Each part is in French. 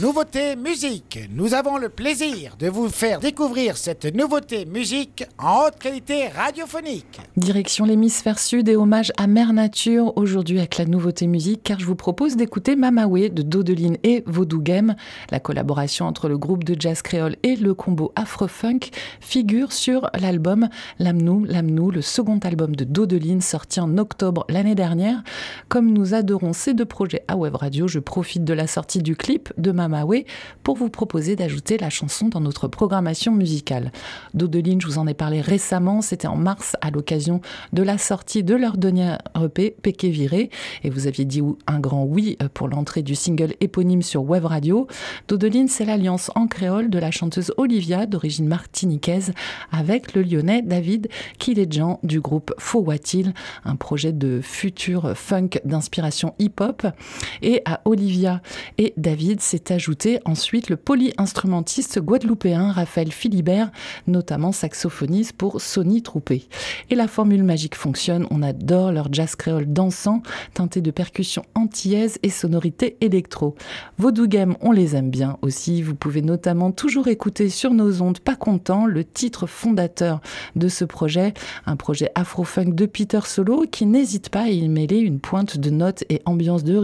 Nouveauté musique. Nous avons le plaisir de vous faire découvrir cette nouveauté musique en haute qualité radiophonique. Direction l'hémisphère sud et hommage à Mère Nature aujourd'hui avec la nouveauté musique car je vous propose d'écouter Mamawe de Dodeline et Vaudou Game. La collaboration entre le groupe de jazz créole et le combo afro-funk figure sur l'album Lamnou, Lamnou, le second album de Dodeline sorti en octobre l'année dernière. Comme nous adorons ces deux projets à Web Radio, je profite de la sortie du clip de Mamawe pour vous proposer d'ajouter la chanson dans notre programmation musicale. Dodeline, je vous en ai parlé récemment, c'était en mars à l'occasion de la sortie de leur dernier EP, Péké Viré, et vous aviez dit un grand oui pour l'entrée du single éponyme sur Web Radio. Dodeline, c'est l'alliance en créole de la chanteuse Olivia, d'origine martiniquaise, avec le lyonnais David Kiledjan du groupe Faux Watil, un projet de futur funk d'inspiration hip-hop. Et à Olivia et David, c'est ajouté ensuite le polyinstrumentiste guadeloupéen Raphaël Philibert, notamment saxophoniste pour Sony Troupé. Et la formule magique fonctionne, on adore leur jazz créole dansant, teinté de percussions antillaises et sonorités électro. Vaudou Game, on les aime bien aussi, vous pouvez notamment toujours écouter sur nos ondes Pas content, le titre fondateur de ce projet, un projet afro-funk de Peter Solo qui n'hésite pas à y mêler une pointe de notes et ambiance de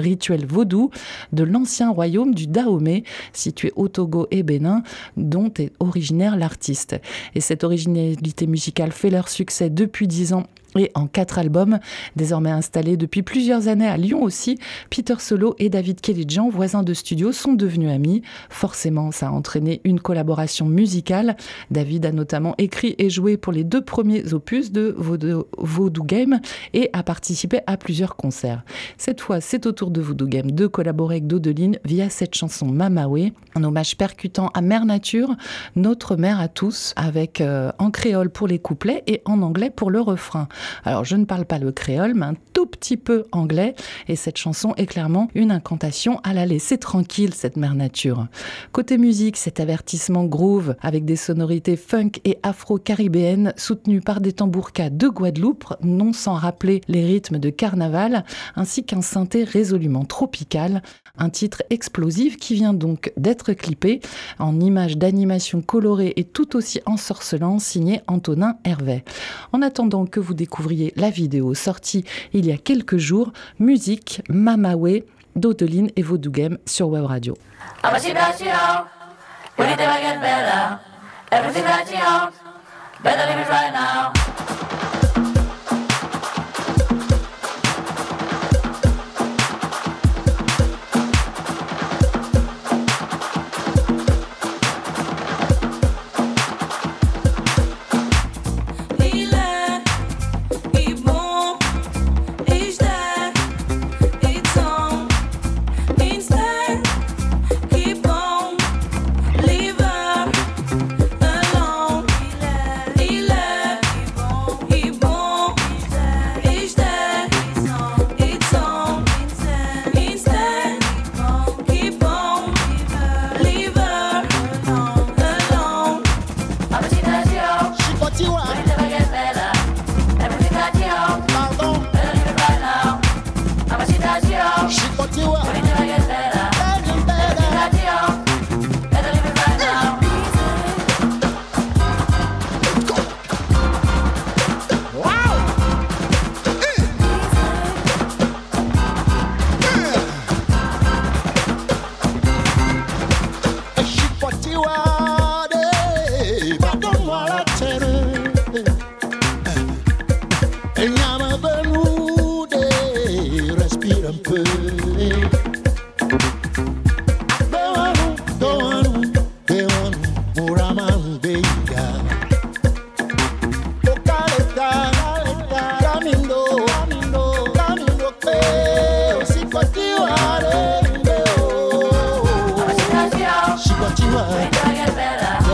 rituel vaudou de l'ancien royaume du Dahomey, situé au Togo et Bénin, dont est originaire l'artiste. Et cette originalité musicale fait leur succès depuis dix ans et en quatre albums, désormais installés depuis plusieurs années à Lyon aussi, Peter Solo et David Kellyjan, voisins de studio, sont devenus amis. Forcément, ça a entraîné une collaboration musicale. David a notamment écrit et joué pour les deux premiers opus de Voodoo Game et a participé à plusieurs concerts. Cette fois, c'est au tour de Voodoo Game de collaborer avec Dodeline via cette chanson Mamawe, un hommage percutant à Mère Nature, notre mère à tous, avec euh, en créole pour les couplets et en anglais pour le refrain. Alors je ne parle pas le créole, mais un tout petit peu anglais, et cette chanson est clairement une incantation à la laisser tranquille, cette mère nature. Côté musique, cet avertissement groove avec des sonorités funk et afro-caribéennes soutenues par des tambourkas de Guadeloupe, non sans rappeler les rythmes de carnaval, ainsi qu'un synthé résolument tropical, un titre explosif qui vient donc d'être clippé en images d'animation colorées et tout aussi ensorcelant signé Antonin Hervé. En attendant que vous découvriez la vidéo sortie il y a quelques jours, musique Mamawe d'Odeline et Vaudou sur Web Radio.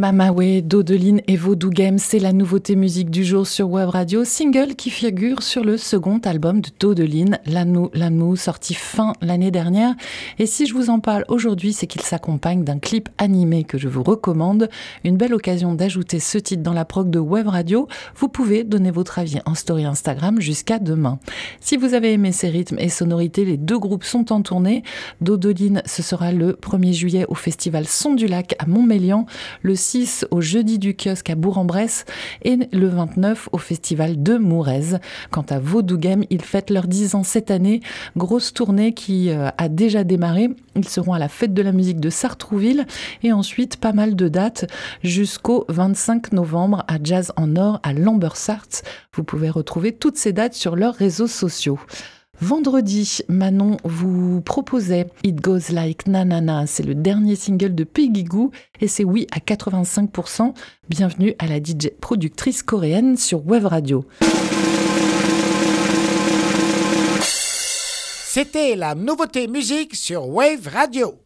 Mamawe, Dodeline et Vaudou Game, c'est la nouveauté musique du jour sur Web Radio, single qui figure sur le second album de Dodeline, L'anou, l'anou, sorti fin l'année dernière. Et si je vous en parle aujourd'hui, c'est qu'il s'accompagne d'un clip animé que je vous recommande. Une belle occasion d'ajouter ce titre dans la prog de Web Radio. Vous pouvez donner votre avis en story Instagram jusqu'à demain. Si vous avez aimé ces rythmes et sonorités, les deux groupes sont en tournée. Dodeline, ce sera le 1er juillet au festival Son du Lac à Montmélian. Le au jeudi du kiosque à Bourg-en-Bresse et le 29 au festival de Mourez. Quant à Vaudou Game, ils fêtent leurs 10 ans cette année. Grosse tournée qui euh, a déjà démarré. Ils seront à la fête de la musique de Sartrouville et ensuite pas mal de dates jusqu'au 25 novembre à Jazz en Or à Lambersart. Vous pouvez retrouver toutes ces dates sur leurs réseaux sociaux. Vendredi, Manon vous proposait It Goes Like Nanana. C'est le dernier single de Peggy Goo et c'est oui à 85%. Bienvenue à la DJ productrice coréenne sur Web Radio. C'était la nouveauté musique sur Wave Radio.